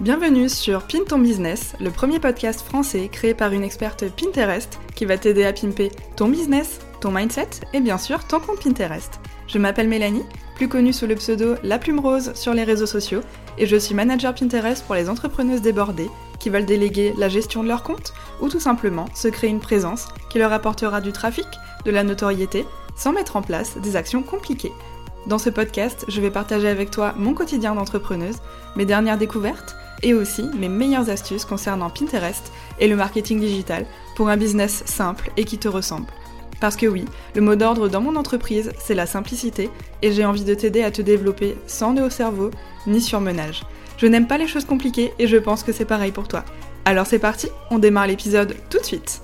Bienvenue sur Pin ton business, le premier podcast français créé par une experte Pinterest qui va t'aider à pimper ton business, ton mindset et bien sûr ton compte Pinterest. Je m'appelle Mélanie, plus connue sous le pseudo La Plume Rose sur les réseaux sociaux, et je suis manager Pinterest pour les entrepreneuses débordées qui veulent déléguer la gestion de leur compte ou tout simplement se créer une présence qui leur apportera du trafic, de la notoriété, sans mettre en place des actions compliquées. Dans ce podcast, je vais partager avec toi mon quotidien d'entrepreneuse, mes dernières découvertes et aussi mes meilleures astuces concernant Pinterest et le marketing digital pour un business simple et qui te ressemble. Parce que oui, le mot d'ordre dans mon entreprise, c'est la simplicité et j'ai envie de t'aider à te développer sans nœud au cerveau ni surmenage. Je n'aime pas les choses compliquées et je pense que c'est pareil pour toi. Alors c'est parti, on démarre l'épisode tout de suite.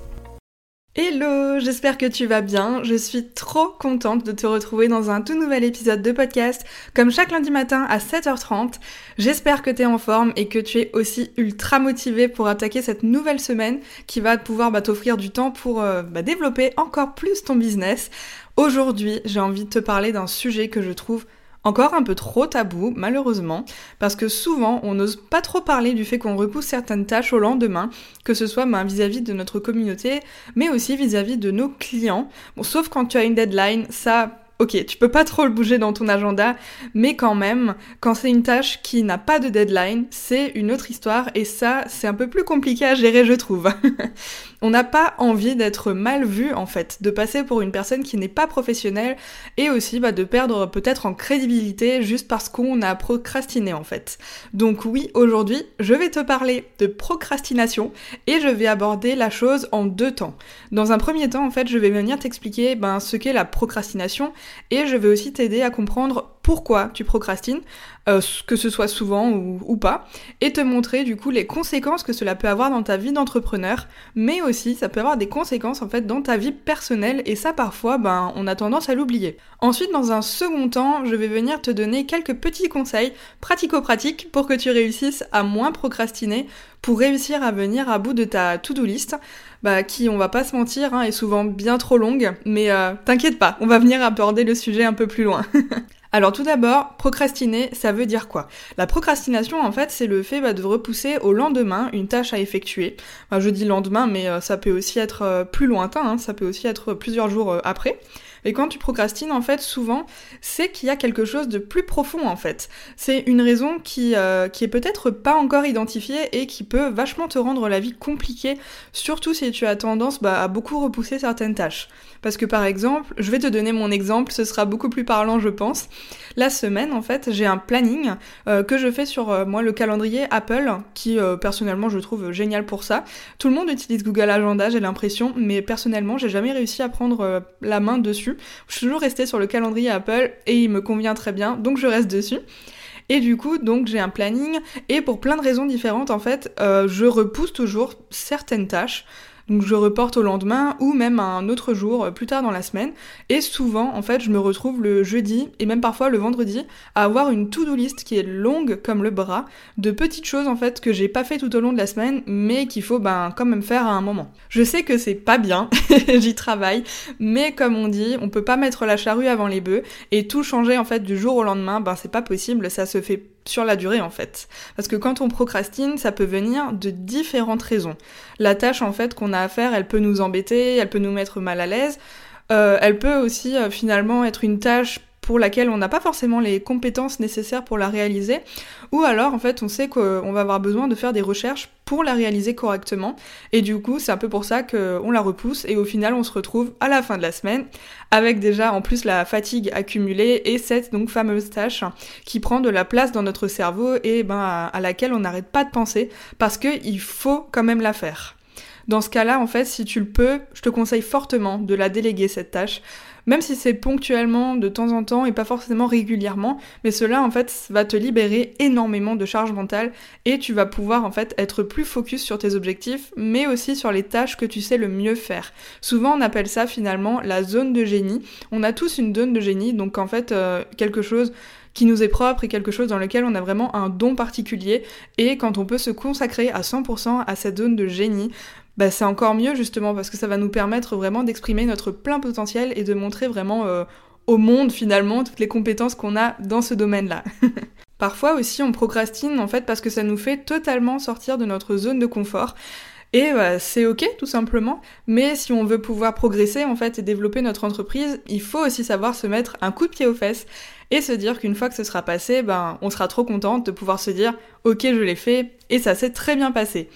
Hello, j'espère que tu vas bien. Je suis trop contente de te retrouver dans un tout nouvel épisode de podcast, comme chaque lundi matin à 7h30. J'espère que tu es en forme et que tu es aussi ultra motivé pour attaquer cette nouvelle semaine qui va pouvoir bah, t'offrir du temps pour euh, bah, développer encore plus ton business. Aujourd'hui, j'ai envie de te parler d'un sujet que je trouve encore un peu trop tabou, malheureusement, parce que souvent on n'ose pas trop parler du fait qu'on repousse certaines tâches au lendemain, que ce soit ben, vis-à-vis de notre communauté, mais aussi vis-à-vis -vis de nos clients. Bon, sauf quand tu as une deadline, ça ok, tu peux pas trop le bouger dans ton agenda, mais quand même, quand c'est une tâche qui n'a pas de deadline, c'est une autre histoire et ça, c'est un peu plus compliqué à gérer, je trouve. On n'a pas envie d'être mal vu, en fait, de passer pour une personne qui n'est pas professionnelle et aussi bah, de perdre peut-être en crédibilité juste parce qu'on a procrastiné, en fait. Donc oui, aujourd'hui, je vais te parler de procrastination et je vais aborder la chose en deux temps. Dans un premier temps, en fait, je vais venir t'expliquer ben, ce qu'est la procrastination et je vais aussi t'aider à comprendre pourquoi tu procrastines, euh, que ce soit souvent ou, pas, et te montrer du coup les conséquences que cela peut avoir dans ta vie d'entrepreneur, mais aussi ça peut avoir des conséquences en fait dans ta vie personnelle, et ça parfois ben on a tendance à l'oublier. Ensuite, dans un second temps, je vais venir te donner quelques petits conseils pratico-pratiques pour que tu réussisses à moins procrastiner, pour réussir à venir à bout de ta to-do list, bah, qui, on va pas se mentir, hein, est souvent bien trop longue, mais euh, t'inquiète pas, on va venir aborder le sujet un peu plus loin. Alors tout d'abord, procrastiner, ça veut dire quoi? La procrastination, en fait, c'est le fait bah, de repousser au lendemain une tâche à effectuer. je dis lendemain, mais euh, ça peut aussi être euh, plus lointain, hein, ça peut aussi être plusieurs jours après. Et quand tu procrastines, en fait, souvent, c'est qu'il y a quelque chose de plus profond, en fait. C'est une raison qui, qui est peut-être pas encore identifiée et qui peut vachement te rendre la vie compliquée, surtout si tu as tendance bah, à beaucoup repousser certaines tâches. Parce que par exemple, je vais te donner mon exemple, ce sera beaucoup plus parlant, je pense. La semaine, en fait, j'ai un planning euh, que je fais sur euh, moi le calendrier Apple, qui euh, personnellement je trouve génial pour ça. Tout le monde utilise Google Agenda, j'ai l'impression, mais personnellement, j'ai jamais réussi à prendre la main dessus. Je suis toujours restée sur le calendrier Apple et il me convient très bien, donc je reste dessus. Et du coup, donc j'ai un planning et pour plein de raisons différentes, en fait, je repousse toujours certaines tâches. Donc je reporte au lendemain ou même un autre jour euh, plus tard dans la semaine. Et souvent, en fait, je me retrouve le jeudi et même parfois le vendredi à avoir une to-do list qui est longue comme le bras de petites choses en fait que j'ai pas fait tout au long de la semaine mais qu'il faut ben quand même faire à un moment. Je sais que c'est pas bien, j'y travaille, mais comme on dit, on peut pas mettre la charrue avant les bœufs et tout changer en fait du jour au lendemain, ben c'est pas possible, ça se fait sur la durée en fait. Parce que quand on procrastine, ça peut venir de différentes raisons. La tâche en fait qu'on a à faire, elle peut nous embêter, elle peut nous mettre mal à l'aise. Euh, elle peut aussi euh, finalement être une tâche pour laquelle on n'a pas forcément les compétences nécessaires pour la réaliser, ou alors en fait on sait qu'on va avoir besoin de faire des recherches pour la réaliser correctement, et du coup c'est un peu pour ça qu'on la repousse, et au final on se retrouve à la fin de la semaine avec déjà en plus la fatigue accumulée et cette donc fameuse tâche qui prend de la place dans notre cerveau et ben à, à laquelle on n'arrête pas de penser parce qu'il faut quand même la faire. Dans ce cas-là, en fait, si tu le peux, je te conseille fortement de la déléguer cette tâche même si c'est ponctuellement, de temps en temps et pas forcément régulièrement, mais cela en fait va te libérer énormément de charge mentale et tu vas pouvoir en fait être plus focus sur tes objectifs, mais aussi sur les tâches que tu sais le mieux faire. Souvent on appelle ça finalement la zone de génie. On a tous une zone de génie, donc en fait euh, quelque chose qui nous est propre et quelque chose dans lequel on a vraiment un don particulier et quand on peut se consacrer à 100% à cette zone de génie, bah, c'est encore mieux justement parce que ça va nous permettre vraiment d'exprimer notre plein potentiel et de montrer vraiment euh, au monde finalement toutes les compétences qu'on a dans ce domaine-là. Parfois aussi on procrastine en fait parce que ça nous fait totalement sortir de notre zone de confort. Et bah, c'est ok tout simplement, mais si on veut pouvoir progresser en fait et développer notre entreprise, il faut aussi savoir se mettre un coup de pied aux fesses et se dire qu'une fois que ce sera passé, ben on sera trop contente de pouvoir se dire ok je l'ai fait et ça s'est très bien passé.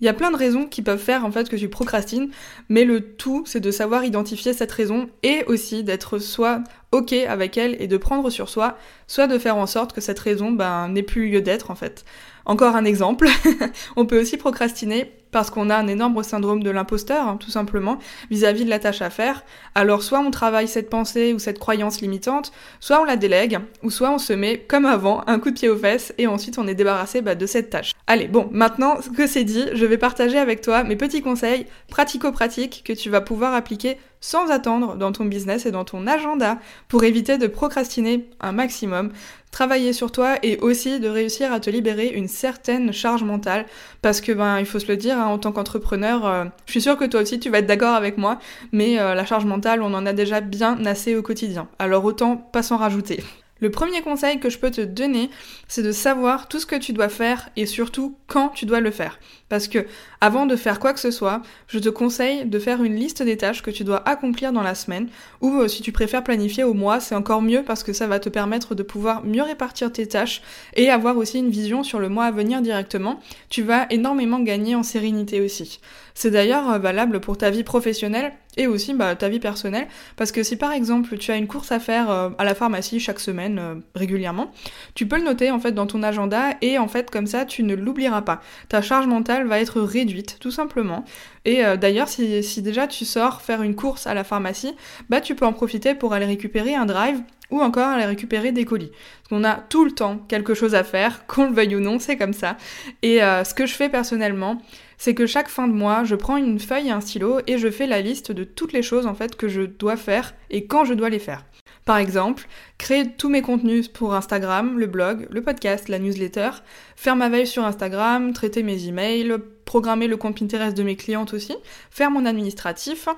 Il y a plein de raisons qui peuvent faire en fait que tu procrastines, mais le tout c'est de savoir identifier cette raison et aussi d'être soit ok avec elle et de prendre sur soi, soit de faire en sorte que cette raison ben, n'ait plus lieu d'être en fait. Encore un exemple, on peut aussi procrastiner parce qu'on a un énorme syndrome de l'imposteur, hein, tout simplement, vis-à-vis de la tâche à faire. Alors soit on travaille cette pensée ou cette croyance limitante, soit on la délègue, ou soit on se met, comme avant, un coup de pied aux fesses et ensuite on est débarrassé bah, de cette tâche. Allez, bon, maintenant que c'est dit, je vais partager avec toi mes petits conseils pratico-pratiques que tu vas pouvoir appliquer sans attendre dans ton business et dans ton agenda pour éviter de procrastiner un maximum, travailler sur toi et aussi de réussir à te libérer une certaine charge mentale parce que ben il faut se le dire hein, en tant qu'entrepreneur, euh, je suis sûre que toi aussi tu vas être d'accord avec moi, mais euh, la charge mentale on en a déjà bien assez au quotidien. Alors autant pas s'en rajouter. Le premier conseil que je peux te donner, c'est de savoir tout ce que tu dois faire et surtout quand tu dois le faire. Parce que avant de faire quoi que ce soit, je te conseille de faire une liste des tâches que tu dois accomplir dans la semaine ou euh, si tu préfères planifier au mois, c'est encore mieux parce que ça va te permettre de pouvoir mieux répartir tes tâches et avoir aussi une vision sur le mois à venir directement. Tu vas énormément gagner en sérénité aussi. C'est d'ailleurs euh, valable pour ta vie professionnelle et aussi bah, ta vie personnelle parce que si par exemple tu as une course à faire euh, à la pharmacie chaque semaine régulièrement, tu peux le noter en fait dans ton agenda et en fait comme ça tu ne l'oublieras pas. Ta charge mentale va être réduite, tout simplement. Et euh, d'ailleurs, si, déjà tu sors faire une course à la pharmacie, bah tu peux en profiter pour aller récupérer un drive ou encore aller récupérer des colis. Parce qu'on a tout le temps quelque chose à faire, qu'on le veuille ou non, c'est comme ça. Et euh, ce que je fais personnellement, c'est que chaque fin de mois, je prends une feuille et un stylo et je fais la liste de toutes les choses en fait que je dois faire et quand je dois les faire. Par exemple, créer tous mes contenus pour Instagram, le blog, le podcast, la newsletter, faire ma veille sur Instagram, traiter mes emails, programmer le compte Pinterest de mes clientes aussi, faire mon administratif.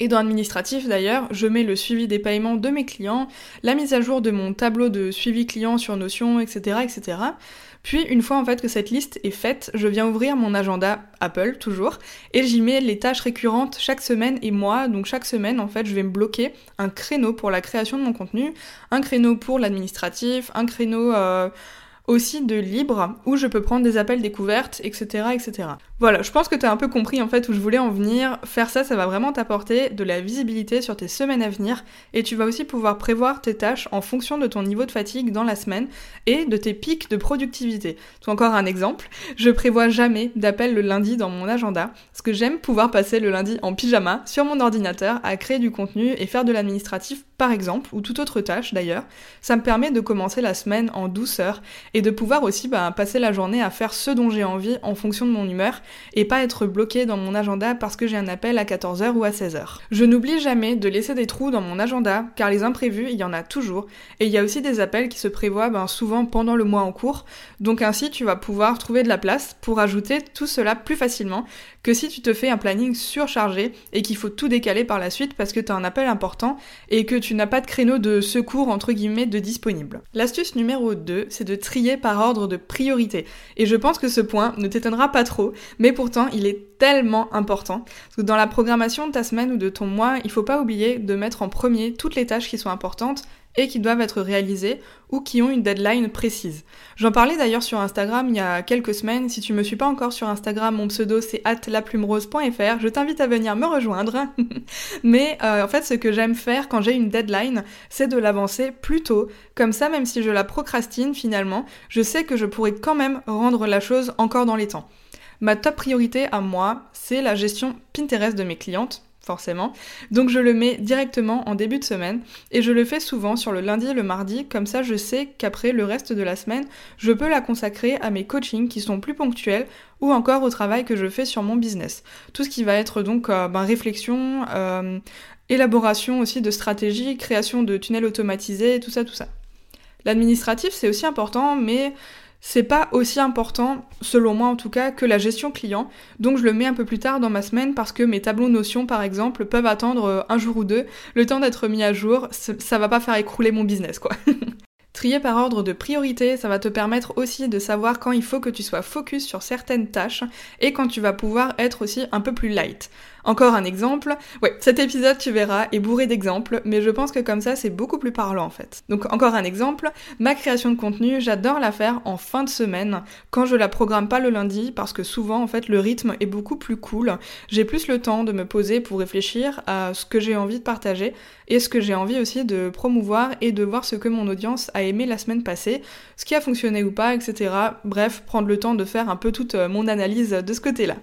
Et dans administratif d'ailleurs, je mets le suivi des paiements de mes clients, la mise à jour de mon tableau de suivi client sur Notion, etc. etc. Puis une fois en fait que cette liste est faite, je viens ouvrir mon agenda Apple toujours et j'y mets les tâches récurrentes chaque semaine et moi. Donc chaque semaine en fait, je vais me bloquer un créneau pour la création de mon contenu, un créneau pour l'administratif, un créneau euh, aussi de libre où je peux prendre des appels découvertes, etc. etc. Voilà, je pense que tu as un peu compris en fait où je voulais en venir. Faire ça, ça va vraiment t'apporter de la visibilité sur tes semaines à venir et tu vas aussi pouvoir prévoir tes tâches en fonction de ton niveau de fatigue dans la semaine et de tes pics de productivité. Donc encore un exemple, je prévois jamais d'appel le lundi dans mon agenda parce que j'aime pouvoir passer le lundi en pyjama sur mon ordinateur à créer du contenu et faire de l'administratif par exemple, ou toute autre tâche d'ailleurs. Ça me permet de commencer la semaine en douceur de pouvoir aussi bah, passer la journée à faire ce dont j'ai envie en fonction de mon humeur et pas être bloqué dans mon agenda parce que j'ai un appel à 14h ou à 16h. Je n'oublie jamais de laisser des trous dans mon agenda car les imprévus, il y en a toujours et il y a aussi des appels qui se prévoient ben, souvent pendant le mois en cours. Donc ainsi, tu vas pouvoir trouver de la place pour ajouter tout cela plus facilement que si tu te fais un planning surchargé et qu'il faut tout décaler par la suite parce que tu as un appel important et que tu n'as pas de créneau de secours entre guillemets de disponible. L'astuce numéro 2, c'est de trier par ordre de priorité. Et je pense que ce point ne t'étonnera pas trop, mais pourtant il est tellement important. Dans la programmation de ta semaine ou de ton mois, il faut pas oublier de mettre en premier toutes les tâches qui sont importantes et qui doivent être réalisées ou qui ont une deadline précise. J'en parlais d'ailleurs sur Instagram il y a quelques semaines. Si tu me suis pas encore sur Instagram, mon pseudo c'est @laplumerose.fr. Je t'invite à venir me rejoindre. Mais euh, en fait, ce que j'aime faire quand j'ai une deadline, c'est de l'avancer plus tôt. Comme ça, même si je la procrastine finalement, je sais que je pourrais quand même rendre la chose encore dans les temps. Ma top priorité à moi, c'est la gestion Pinterest de mes clientes forcément. Donc je le mets directement en début de semaine et je le fais souvent sur le lundi et le mardi, comme ça je sais qu'après le reste de la semaine, je peux la consacrer à mes coachings qui sont plus ponctuels ou encore au travail que je fais sur mon business. Tout ce qui va être donc euh, ben, réflexion, euh, élaboration aussi de stratégies, création de tunnels automatisés, tout ça, tout ça. L'administratif c'est aussi important, mais c'est pas aussi important, selon moi en tout cas, que la gestion client. Donc je le mets un peu plus tard dans ma semaine parce que mes tableaux notions, par exemple, peuvent attendre euh, un jour ou deux, le temps d'être mis à jour. Ça va pas faire écrouler mon business, quoi. Trier par ordre de priorité, ça va te permettre aussi de savoir quand il faut que tu sois focus sur certaines tâches et quand tu vas pouvoir être aussi un peu plus light. Encore un exemple. Ouais, cet épisode, tu verras, est bourré d'exemples, mais je pense que comme ça, c'est beaucoup plus parlant en fait. Donc encore un exemple. Ma création de contenu, j'adore la faire en fin de semaine, quand je la programme pas le lundi, parce que souvent, en fait, le rythme est beaucoup plus cool. J'ai plus le temps de me poser pour réfléchir à ce que j'ai envie de partager et ce que j'ai envie aussi de promouvoir et de voir ce que mon audience a aimé la semaine passée, ce qui a fonctionné ou pas, etc. Bref, prendre le temps de faire un peu toute euh, mon analyse de ce côté-là.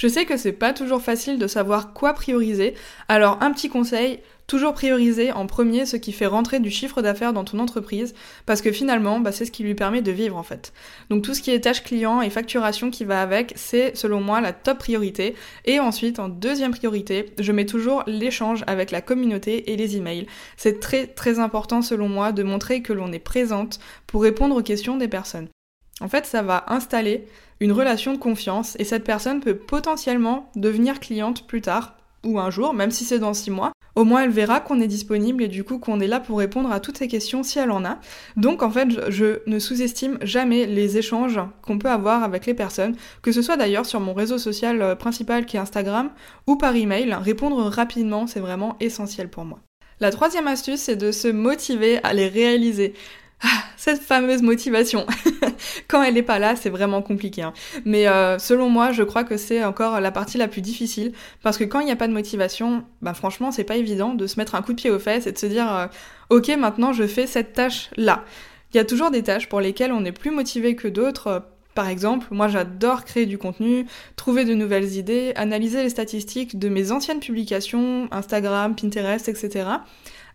Je sais que c'est pas toujours facile de savoir quoi prioriser, alors un petit conseil, toujours prioriser en premier ce qui fait rentrer du chiffre d'affaires dans ton entreprise, parce que finalement, bah, c'est ce qui lui permet de vivre en fait. Donc tout ce qui est tâches clients et facturation qui va avec, c'est selon moi la top priorité. Et ensuite, en deuxième priorité, je mets toujours l'échange avec la communauté et les emails. C'est très très important selon moi de montrer que l'on est présente pour répondre aux questions des personnes. En fait, ça va installer une relation de confiance et cette personne peut potentiellement devenir cliente plus tard ou un jour, même si c'est dans six mois. Au moins, elle verra qu'on est disponible et du coup qu'on est là pour répondre à toutes ces questions si elle en a. Donc, en fait, je, ne sous-estime jamais les échanges qu'on peut avoir avec les personnes, que ce soit d'ailleurs sur mon réseau social euh, principal qui est Instagram ou par email. Répondre rapidement, c'est vraiment essentiel pour moi. La troisième astuce, c'est de se motiver à les réaliser. Ah, cette fameuse motivation. Quand elle n'est pas là, c'est vraiment compliqué. Hein. Mais euh, selon moi, je crois que c'est encore la partie la plus difficile parce que quand il n'y a pas de motivation, bah franchement, c'est pas évident de se mettre un coup de pied aux fesses et de se dire euh, OK, maintenant je fais cette tâche là. Il y a toujours des tâches pour lesquelles on est plus motivé que d'autres. Par exemple, moi j'adore créer du contenu, trouver de nouvelles idées, analyser les statistiques de mes anciennes publications, Instagram, Pinterest, etc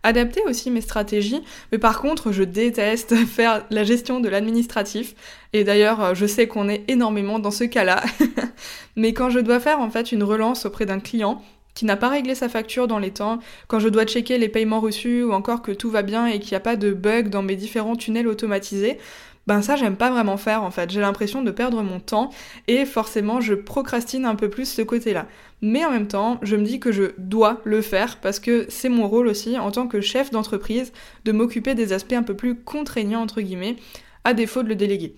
adapter aussi mes stratégies, mais par contre, je déteste faire la gestion de l'administratif. Et d'ailleurs, euh, je sais qu'on est énormément dans ce cas-là. mais quand je dois faire en fait une relance auprès d'un client, qui n'a pas réglé sa facture dans les temps, quand je dois checker les paiements reçus ou encore que tout va bien et qu'il n'y a pas de bug dans mes différents tunnels automatisés, ben ça j'aime pas vraiment faire en fait. J'ai l'impression de perdre mon temps et forcément je procrastine un peu plus ce côté-là. Mais en même temps, je me dis que je dois le faire parce que c'est mon rôle aussi en tant que chef d'entreprise de m'occuper des aspects un peu plus contraignants entre guillemets, à défaut de le déléguer.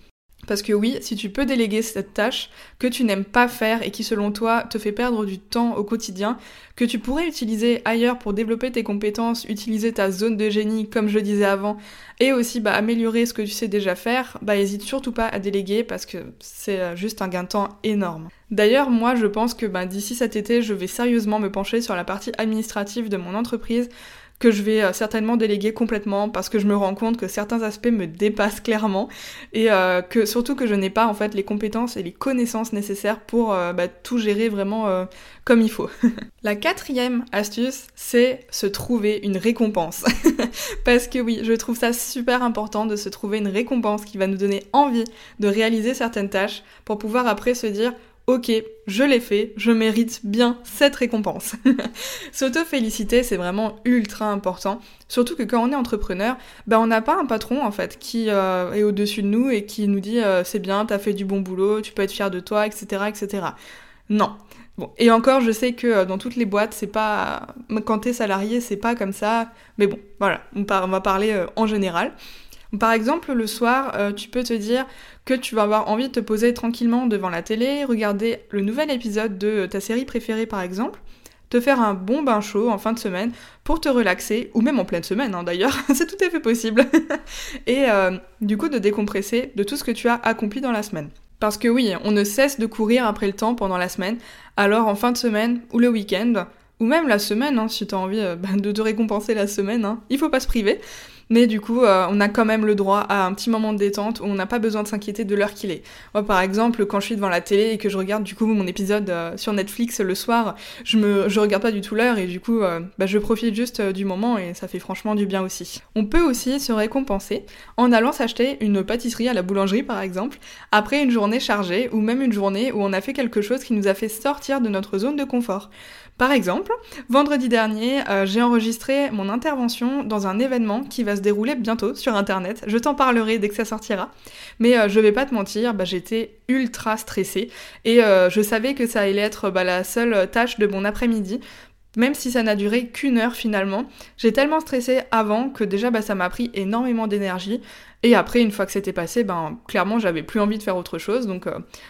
Parce que oui, si tu peux déléguer cette tâche que tu n'aimes pas faire et qui selon toi te fait perdre du temps au quotidien, que tu pourrais utiliser ailleurs pour développer tes compétences, utiliser ta zone de génie comme je disais avant, et aussi bah, améliorer ce que tu sais déjà faire, bah hésite surtout pas à déléguer parce que c'est euh, juste un gain de temps énorme. D'ailleurs, moi je pense que bah, d'ici cet été, je vais sérieusement me pencher sur la partie administrative de mon entreprise que je vais euh, certainement déléguer complètement parce que je me rends compte que certains aspects me dépassent clairement et euh, que surtout que je n'ai pas en fait les compétences et les connaissances nécessaires pour euh, bah, tout gérer vraiment comme il faut. La quatrième astuce, c'est se trouver une récompense. parce que oui, je trouve ça super important de se trouver une récompense qui va nous donner envie de réaliser certaines tâches pour pouvoir après se dire ok, je l'ai fait, je mérite bien cette récompense. S'auto-féliciter, c'est vraiment ultra important. Surtout que quand on est entrepreneur, ben on n'a pas un patron en fait qui euh, est au-dessus de nous et qui nous dit euh, c'est bien, t'as fait du bon boulot, tu peux être fier de toi, etc. etc. Non. Bon, et encore, je sais que euh, dans toutes les boîtes, c'est pas. Quand t'es salarié, c'est pas comme ça. Mais bon, voilà, on, va parler en général. Par exemple, le soir, euh, tu peux te dire que tu vas avoir envie de te poser tranquillement devant la télé, regarder le nouvel épisode de ta série préférée par exemple, te faire un bon bain chaud en fin de semaine pour te relaxer, ou même en pleine semaine hein, d'ailleurs, c'est tout à fait possible, et euh, du coup de décompresser de tout ce que tu as accompli dans la semaine. Parce que oui, on ne cesse de courir après le temps pendant la semaine, alors en fin de semaine ou le week-end, ou même la semaine, hein, si tu as envie euh, de te récompenser la semaine, hein, il faut pas se priver. Mais du coup, euh, on a quand même le droit à un petit moment de détente où on n'a pas besoin de s'inquiéter de l'heure qu'il est. Moi, par exemple, quand je suis devant la télé et que je regarde du coup mon épisode euh, sur Netflix le soir, je me, regarde pas du tout l'heure et du coup, euh, bah, je profite juste du moment et ça fait franchement du bien aussi. On peut aussi se récompenser en allant s'acheter une pâtisserie à la boulangerie par exemple, après une journée chargée ou même une journée où on a fait quelque chose qui nous a fait sortir de notre zone de confort. Par exemple, vendredi dernier, euh, j'ai enregistré mon intervention dans un événement qui va se dérouler bientôt sur internet. Je t'en parlerai dès que ça sortira. Mais euh, je vais pas te mentir, bah, j'étais ultra stressée et euh, je savais que ça allait être bah, la seule tâche de mon après-midi même si ça n'a duré qu'une heure finalement. J'ai tellement stressé avant que déjà bah, ça m'a pris énormément d'énergie. Et après, une fois que c'était passé, ben clairement j'avais plus envie de faire autre chose. Donc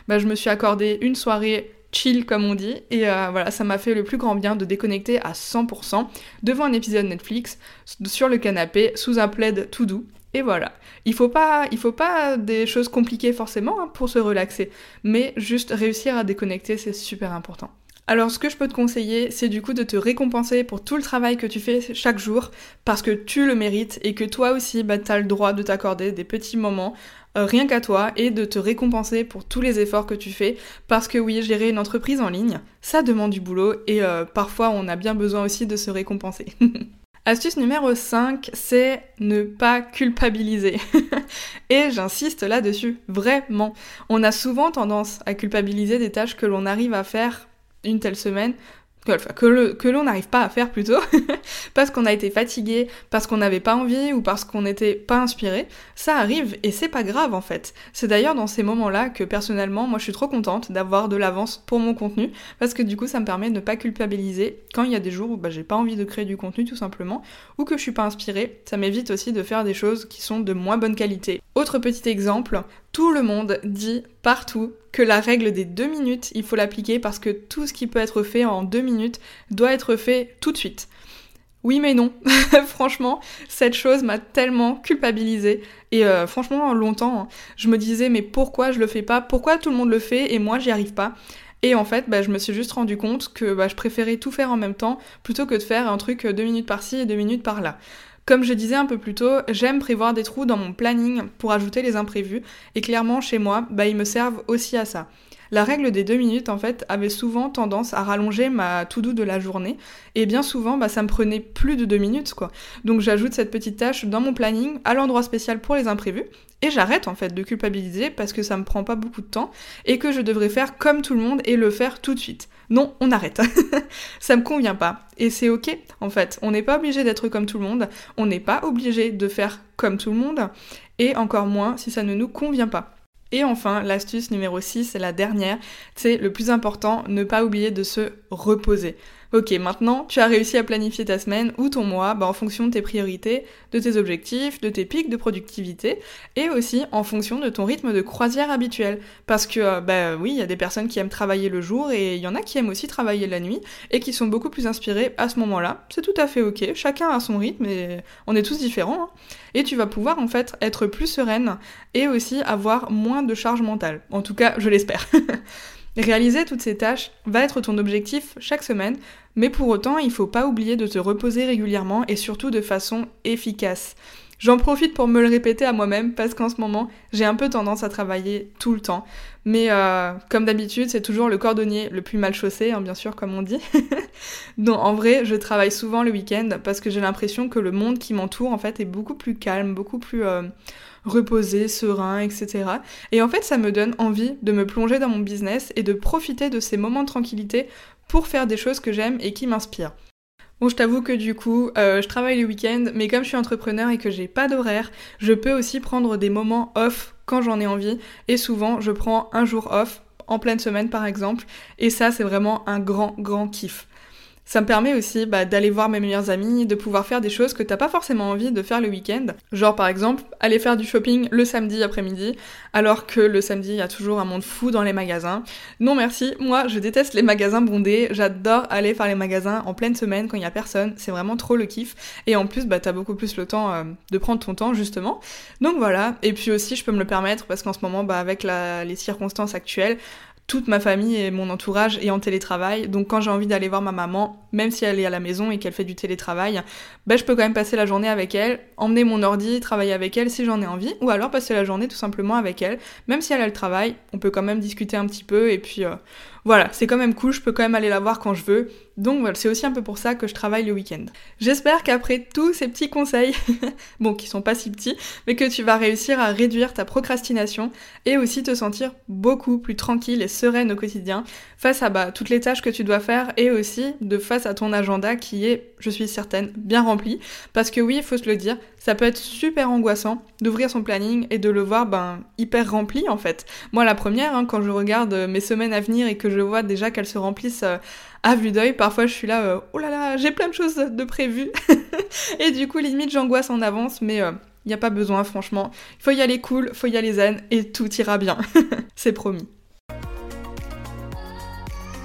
je me suis accordé une soirée chill comme on dit et euh, voilà ça m'a fait le plus grand bien de déconnecter à 100% devant un épisode Netflix sur le canapé sous un plaid tout doux et voilà. Il faut pas, il faut pas des choses compliquées forcément hein, pour se relaxer, mais juste réussir à déconnecter, c'est super important. Alors ce que je peux te conseiller, c'est du coup de te récompenser pour tout le travail que tu fais chaque jour, parce que tu le mérites et que toi aussi, bah, tu le droit de t'accorder des petits moments euh, rien qu'à toi et de te récompenser pour tous les efforts que tu fais, parce que oui, gérer une entreprise en ligne, ça demande du boulot et euh, parfois on a bien besoin aussi de se récompenser. Astuce numéro 5, c'est ne pas culpabiliser. et j'insiste là-dessus, vraiment. On a souvent tendance à culpabiliser des tâches que l'on arrive à faire une telle semaine que, l'on n'arrive pas à faire plutôt, parce qu'on a été fatigué, parce qu'on n'avait pas envie ou parce qu'on n'était pas inspiré, ça arrive et c'est pas grave en fait. C'est d'ailleurs dans ces moments-là que personnellement, moi je suis trop contente d'avoir de l'avance pour mon contenu, parce que du coup ça me permet de ne pas culpabiliser quand il y a des jours où bah, j'ai pas envie de créer du contenu tout simplement, ou que je suis pas inspirée, ça m'évite aussi de faire des choses qui sont de moins bonne qualité. Autre petit exemple, tout le monde dit partout que la règle des deux minutes, il faut l'appliquer parce que tout ce qui peut être fait en deux minutes doit être fait tout de suite. Oui mais non, franchement, cette chose m'a tellement culpabilisée et euh, franchement longtemps, hein, je me disais mais pourquoi je le fais pas, pourquoi tout le monde le fait et moi j'y arrive pas? Et en fait, bah, je me suis juste rendu compte que bah, je préférais tout faire en même temps plutôt que de faire un truc deux minutes par-ci et deux minutes par-là. Comme je disais un peu plus tôt, j'aime prévoir des trous dans mon planning pour ajouter les imprévus, et clairement chez moi, bah, ils me servent aussi à ça. La règle des deux minutes, en fait, avait souvent tendance à rallonger ma to-do de la journée, et bien souvent, bah, ça me prenait plus de deux minutes, quoi. Donc j'ajoute cette petite tâche dans mon planning, à l'endroit spécial pour les imprévus, et j'arrête, en fait, de culpabiliser parce que ça me prend pas beaucoup de temps, et que je devrais faire comme tout le monde et le faire tout de suite. Non, on arrête. ça me convient pas. Et c'est ok, en fait. On n'est pas obligé d'être comme tout le monde. On n'est pas obligé de faire comme tout le monde. Et encore moins si ça ne nous convient pas. Et enfin, l'astuce numéro 6, c'est la dernière, c'est le plus important, ne pas oublier de se reposer. Ok, maintenant, tu as réussi à planifier ta semaine ou ton mois bah, en fonction de tes priorités, de tes objectifs, de tes pics de productivité et aussi en fonction de ton rythme de croisière habituel. Parce que, euh, bah oui, il y a des personnes qui aiment travailler le jour et il y en a qui aiment aussi travailler la nuit et qui sont beaucoup plus inspirées à ce moment-là. C'est tout à fait ok, chacun a son rythme et on est tous différents. Hein. Et tu vas pouvoir en fait être plus sereine et aussi avoir moins de charge mentale. En tout cas, je l'espère. Réaliser toutes ces tâches va être ton objectif chaque semaine, mais pour autant, il faut pas oublier de te reposer régulièrement et surtout de façon efficace. J'en profite pour me le répéter à moi-même parce qu'en ce moment, j'ai un peu tendance à travailler tout le temps. Mais euh, comme d'habitude, c'est toujours le cordonnier le plus mal chaussé, hein, bien sûr, comme on dit. Donc en vrai, je travaille souvent le week-end parce que j'ai l'impression que le monde qui m'entoure, en fait, est beaucoup plus calme, beaucoup plus... Euh, reposé, serein, etc. Et en fait, ça me donne envie de me plonger dans mon business et de profiter de ces moments de tranquillité pour faire des choses que j'aime et qui m'inspirent. Bon, je t'avoue que du coup, euh, je travaille les week-ends, mais comme je suis entrepreneur et que j'ai pas d'horaire, je peux aussi prendre des moments off quand j'en ai envie. Et souvent, je prends un jour off, en pleine semaine par exemple. Et ça, c'est vraiment un grand, grand kiff. Ça me permet aussi bah, d'aller voir mes meilleurs amis, de pouvoir faire des choses que t'as pas forcément envie de faire le week-end. Genre par exemple, aller faire du shopping le samedi après-midi, alors que le samedi, il y a toujours un monde fou dans les magasins. Non merci, moi je déteste les magasins bondés, j'adore aller faire les magasins en pleine semaine quand il y a personne, c'est vraiment trop le kiff. Et en plus, bah t'as beaucoup plus le temps euh, de prendre ton temps justement. Donc voilà, et puis aussi je peux me le permettre parce qu'en ce moment, bah avec les circonstances actuelles, toute ma famille et mon entourage est en télétravail. Donc quand j'ai envie d'aller voir ma maman, même si elle est à la maison et qu'elle fait du télétravail, ben je peux quand même passer la journée avec elle, emmener mon ordi, travailler avec elle si j'en ai envie, ou alors passer la journée tout simplement avec elle. Même si elle a le travail, on peut quand même discuter un petit peu et puis euh, voilà, c'est quand même cool, je peux quand même aller la voir quand je veux. Donc voilà, c'est aussi un peu pour ça que je travaille le week-end. J'espère qu'après tous ces petits conseils, bon, qui sont pas si petits, mais que tu vas réussir à réduire ta procrastination et aussi te sentir beaucoup plus tranquille et sereine au quotidien face à bah, toutes les tâches que tu dois faire et aussi de face à ton agenda qui est je suis certaine, bien rempli. Parce que oui, il faut se le dire, ça peut être super angoissant d'ouvrir son planning et de le voir ben, hyper rempli en fait. Moi, la première, hein, quand je regarde mes semaines à venir et que je vois déjà qu'elles se remplissent euh, à vue d'œil, parfois je suis là, euh, oh là là, j'ai plein de choses de prévues. et du coup, limite, j'angoisse en avance, mais il euh, n'y a pas besoin, franchement. Il faut y aller cool, faut y aller zen, et tout ira bien. C'est promis.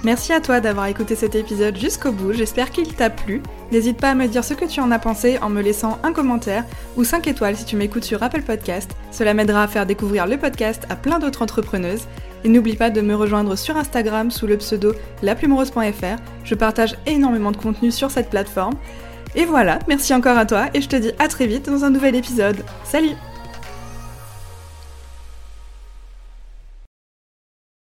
Merci à toi d'avoir écouté cet épisode jusqu'au bout, j'espère qu'il t'a plu. N'hésite pas à me dire ce que tu en as pensé en me laissant un commentaire ou 5 étoiles si tu m'écoutes sur Apple Podcast. Cela m'aidera à faire découvrir le podcast à plein d'autres entrepreneuses. Et n'oublie pas de me rejoindre sur Instagram sous le pseudo laplumerose.fr. Je partage énormément de contenu sur cette plateforme. Et voilà, merci encore à toi et je te dis à très vite dans un nouvel épisode. Salut